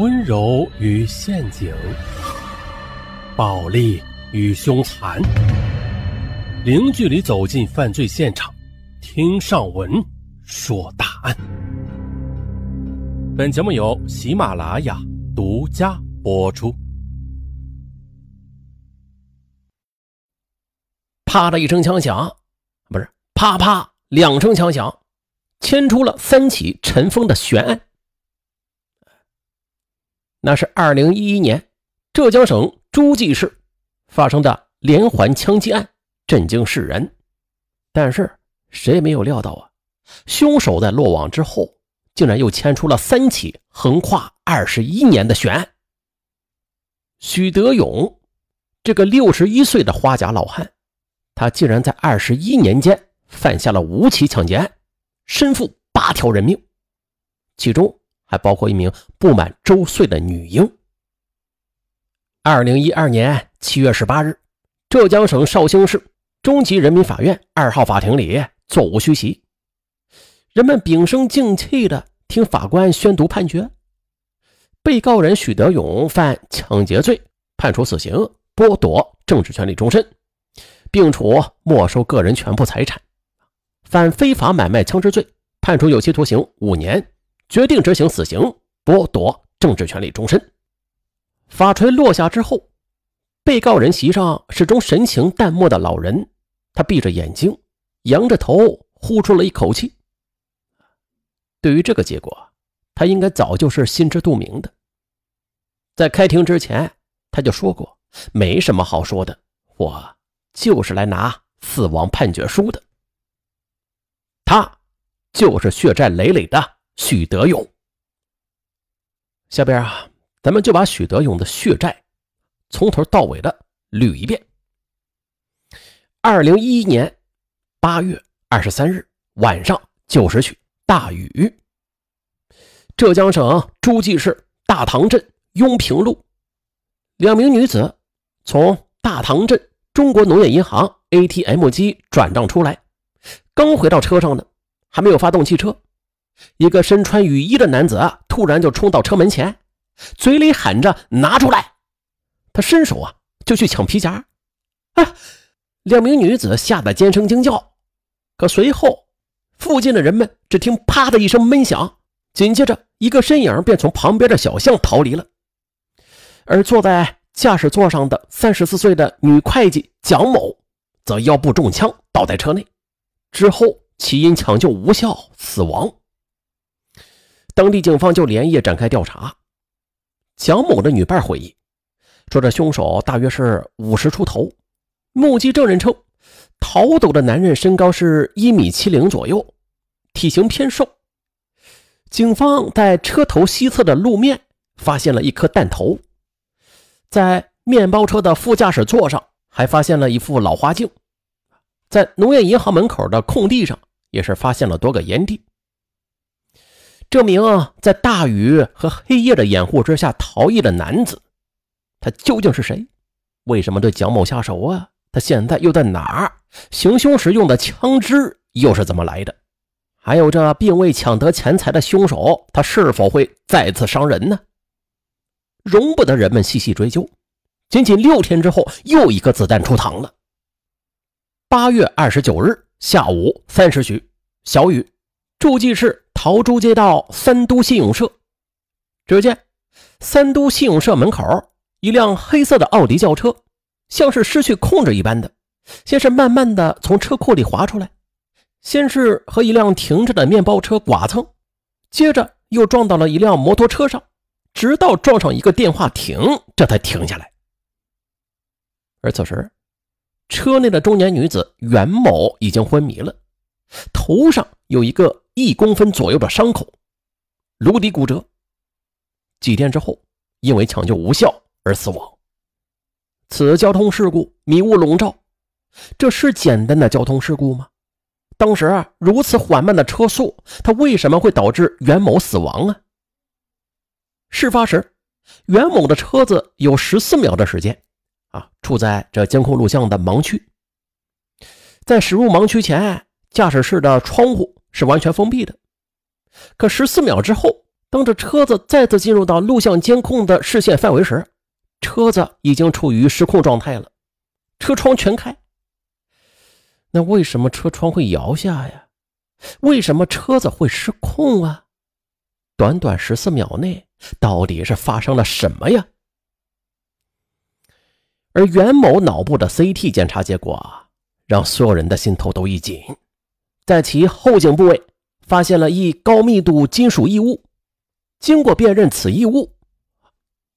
温柔与陷阱，暴力与凶残，零距离走进犯罪现场，听上文说大案。本节目由喜马拉雅独家播出。啪的一声枪响，不是啪啪两声枪响，牵出了三起尘封的悬案。那是二零一一年浙江省诸暨市发生的连环枪击案，震惊世人。但是谁也没有料到啊，凶手在落网之后，竟然又牵出了三起横跨二十一年的悬案。许德勇这个六十一岁的花甲老汉。他竟然在二十一年间犯下了五起抢劫案，身负八条人命，其中还包括一名不满周岁的女婴。二零一二年七月十八日，浙江省绍兴市中级人民法院二号法庭里座无虚席，人们屏声静气的听法官宣读判决。被告人许德勇犯抢劫罪，判处死刑，剥夺政治权利终身。并处没收个人全部财产，犯非法买卖枪支罪，判处有期徒刑五年，决定执行死刑，剥夺政治权利终身。法锤落下之后，被告人席上始终神情淡漠的老人，他闭着眼睛，仰着头，呼出了一口气。对于这个结果，他应该早就是心知肚明的。在开庭之前，他就说过，没什么好说的，我。就是来拿死亡判决书的，他就是血债累累的许德勇。下边啊，咱们就把许德勇的血债从头到尾的捋一遍。二零一一年八月二十三日晚上九时许，大雨，浙江省诸暨市大唐镇雍平路，两名女子从大唐镇。中国农业银行 ATM 机转账出来，刚回到车上呢，还没有发动汽车，一个身穿雨衣的男子啊，突然就冲到车门前，嘴里喊着“拿出来”，他伸手啊就去抢皮夹，啊！两名女子吓得尖声惊叫，可随后附近的人们只听“啪”的一声闷响，紧接着一个身影便从旁边的小巷逃离了，而坐在。驾驶座上的三十四岁的女会计蒋某，则腰部中枪倒在车内，之后其因抢救无效死亡。当地警方就连夜展开调查。蒋某的女伴回忆说：“这凶手大约是五十出头。”目击证人称，逃走的男人身高是一米七零左右，体型偏瘦。警方在车头西侧的路面发现了一颗弹头。在面包车的副驾驶座上，还发现了一副老花镜。在农业银行门口的空地上，也是发现了多个烟蒂。这名在大雨和黑夜的掩护之下逃逸的男子，他究竟是谁？为什么对蒋某下手啊？他现在又在哪儿？行凶时用的枪支又是怎么来的？还有这并未抢得钱财的凶手，他是否会再次伤人呢？容不得人们细细追究。仅仅六天之后，又一个子弹出膛了。八月二十九日下午三时许，小雨，诸暨市陶朱街道三都信用社。只见三都信用社门口一辆黑色的奥迪轿车，像是失去控制一般的，先是慢慢的从车库里滑出来，先是和一辆停着的面包车剐蹭，接着又撞到了一辆摩托车上。直到撞上一个电话亭，这才停下来。而此时，车内的中年女子袁某已经昏迷了，头上有一个一公分左右的伤口，颅底骨折。几天之后，因为抢救无效而死亡。此交通事故迷雾笼罩，这是简单的交通事故吗？当时啊，如此缓慢的车速，它为什么会导致袁某死亡啊？事发时，袁某的车子有十四秒的时间，啊，处在这监控录像的盲区。在驶入盲区前，驾驶室的窗户是完全封闭的。可十四秒之后，当这车子再次进入到录像监控的视线范围时，车子已经处于失控状态了，车窗全开。那为什么车窗会摇下呀？为什么车子会失控啊？短短十四秒内，到底是发生了什么呀？而袁某脑部的 CT 检查结果，让所有人的心头都一紧，在其后颈部位发现了一高密度金属异物，经过辨认，此异物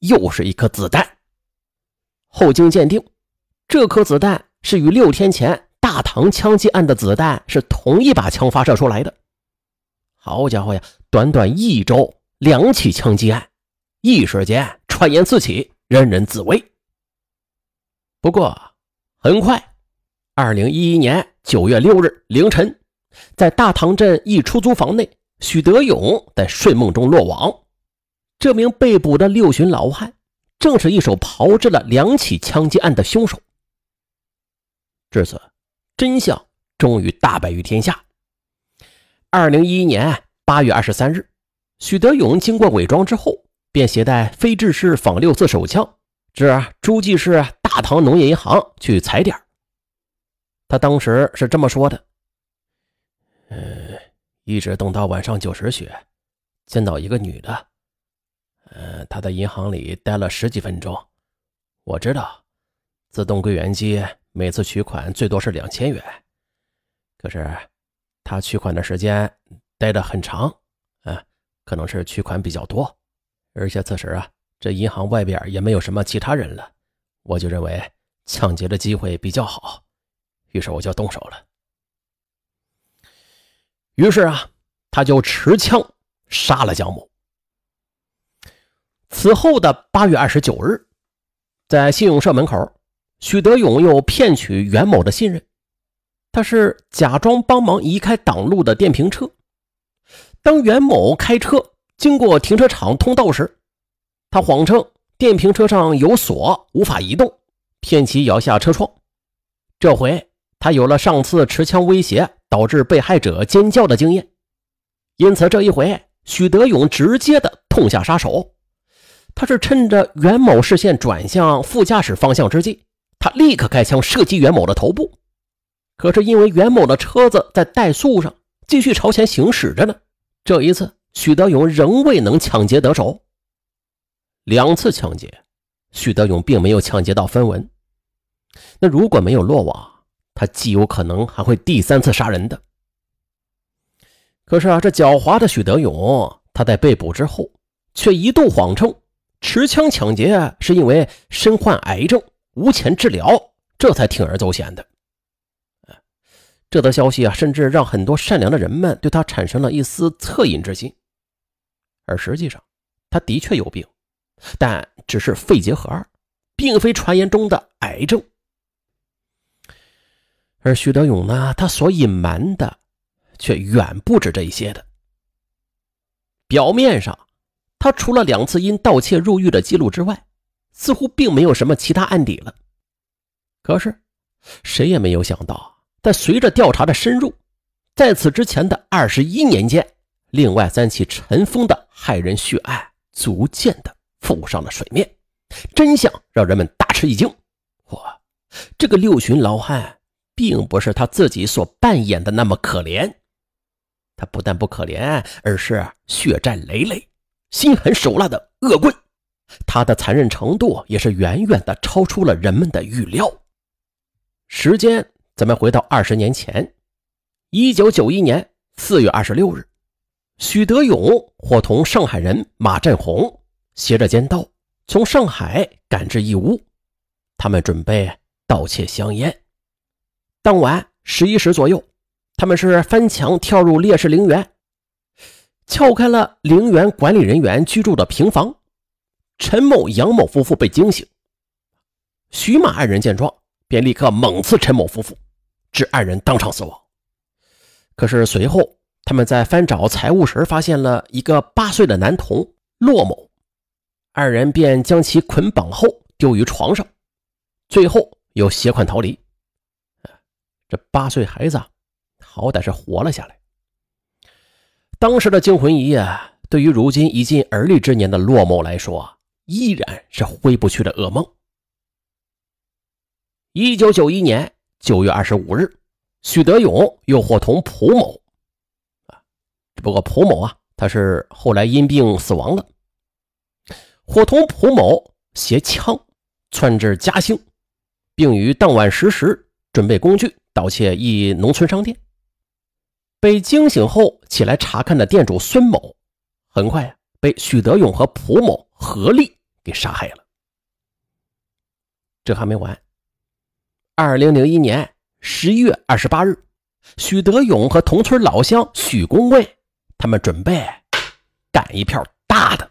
又是一颗子弹。后经鉴定，这颗子弹是与六天前大唐枪击案的子弹是同一把枪发射出来的。好家伙呀！短短一周，两起枪击案，一时间传言四起，人人自危。不过，很快，二零一一年九月六日凌晨，在大塘镇一出租房内，许德勇在睡梦中落网。这名被捕的六旬老汉，正是一手炮制了两起枪击案的凶手。至此，真相终于大白于天下。二零一一年。八月二十三日，许德勇经过伪装之后，便携带非制式仿六四手枪，至诸暨市大唐农业银行去踩点。他当时是这么说的：“嗯，一直等到晚上九时许，见到一个女的，嗯，她在银行里待了十几分钟。我知道，自动柜员机每次取款最多是两千元，可是她取款的时间。”待得很长，啊，可能是取款比较多，而且此时啊，这银行外边也没有什么其他人了，我就认为抢劫的机会比较好，于是我就动手了。于是啊，他就持枪杀了蒋某。此后的八月二十九日，在信用社门口，许德勇又骗取袁某的信任，他是假装帮忙移开挡路的电瓶车。当袁某开车经过停车场通道时，他谎称电瓶车上有锁，无法移动，骗其摇下车窗。这回他有了上次持枪威胁导致被害者尖叫的经验，因此这一回许德勇直接的痛下杀手。他是趁着袁某视线转向副驾驶方向之际，他立刻开枪射击袁某的头部。可是因为袁某的车子在怠速上继续朝前行驶着呢。这一次，许德勇仍未能抢劫得手。两次抢劫，许德勇并没有抢劫到分文。那如果没有落网，他极有可能还会第三次杀人的。可是啊，这狡猾的许德勇，他在被捕之后，却一度谎称持枪抢劫是因为身患癌症，无钱治疗，这才铤而走险的。这则消息啊，甚至让很多善良的人们对他产生了一丝恻隐之心。而实际上，他的确有病，但只是肺结核，并非传言中的癌症。而徐德勇呢，他所隐瞒的却远不止这一些的。表面上，他除了两次因盗窃入狱的记录之外，似乎并没有什么其他案底了。可是，谁也没有想到。但随着调查的深入，在此之前的二十一年间，另外三起尘封的害人血案逐渐的浮上了水面，真相让人们大吃一惊。哇，这个六旬老汉并不是他自己所扮演的那么可怜，他不但不可怜，而是血债累累、心狠手辣的恶棍。他的残忍程度也是远远的超出了人们的预料。时间。咱们回到二十年前，一九九一年四月二十六日，许德勇伙同上海人马振红携着尖刀从上海赶至义乌，他们准备盗窃香烟。当晚十一时左右，他们是翻墙跳入烈士陵园，撬开了陵园管理人员居住的平房。陈某、杨某夫妇被惊醒，徐马二人见状，便立刻猛刺陈某夫妇。致二人当场死亡。可是随后，他们在翻找财物时，发现了一个八岁的男童骆某，二人便将其捆绑后丢于床上，最后又携款逃离。这八岁孩子好歹是活了下来。当时的惊魂一夜对于如今已近而立之年的骆某来说，依然是挥不去的噩梦。一九九一年九月二十五日，许德勇又伙同蒲某，啊，只不过蒲某啊，他是后来因病死亡了。伙同蒲某携枪窜至嘉兴，并于当晚十时准备工具盗窃一农村商店。被惊醒后起来查看的店主孙某，很快被许德勇和蒲某合力给杀害了。这还没完。二零零一年十一月二十八日，许德勇和同村老乡许公卫，他们准备干一票大的。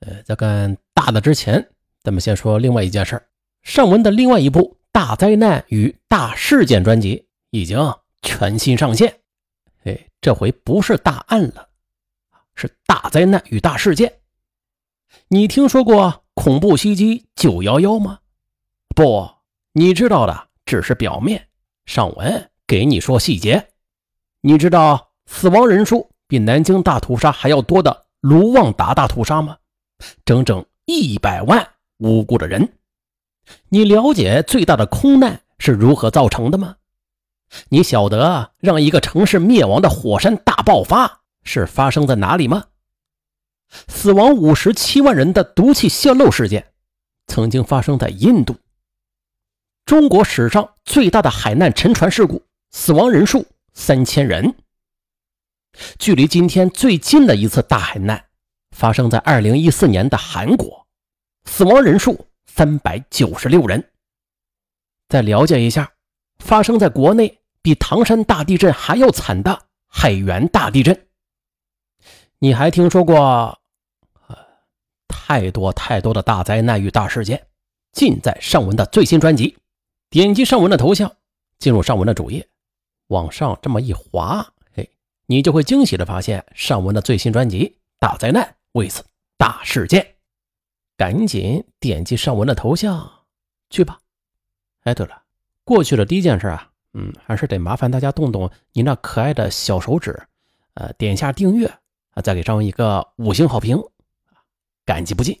呃，在干大的之前，咱们先说另外一件事上文的另外一部《大灾难与大事件》专辑已经全新上线。哎，这回不是大案了，是大灾难与大事件。你听说过恐怖袭击九幺幺吗？不。你知道的只是表面，上文给你说细节。你知道死亡人数比南京大屠杀还要多的卢旺达大屠杀吗？整整一百万无辜的人。你了解最大的空难是如何造成的吗？你晓得让一个城市灭亡的火山大爆发是发生在哪里吗？死亡五十七万人的毒气泄漏事件曾经发生在印度。中国史上最大的海难沉船事故，死亡人数三千人。距离今天最近的一次大海难，发生在二零一四年的韩国，死亡人数三百九十六人。再了解一下，发生在国内比唐山大地震还要惨的海原大地震。你还听说过？呃太多太多的大灾难与大事件，尽在上文的最新专辑。点击上文的头像，进入上文的主页，往上这么一滑，嘿，你就会惊喜的发现上文的最新专辑《大灾难为此大事件》，赶紧点击上文的头像去吧。哎，对了，过去的第一件事啊，嗯，还是得麻烦大家动动你那可爱的小手指，呃，点一下订阅啊，再给上文一个五星好评，感激不尽。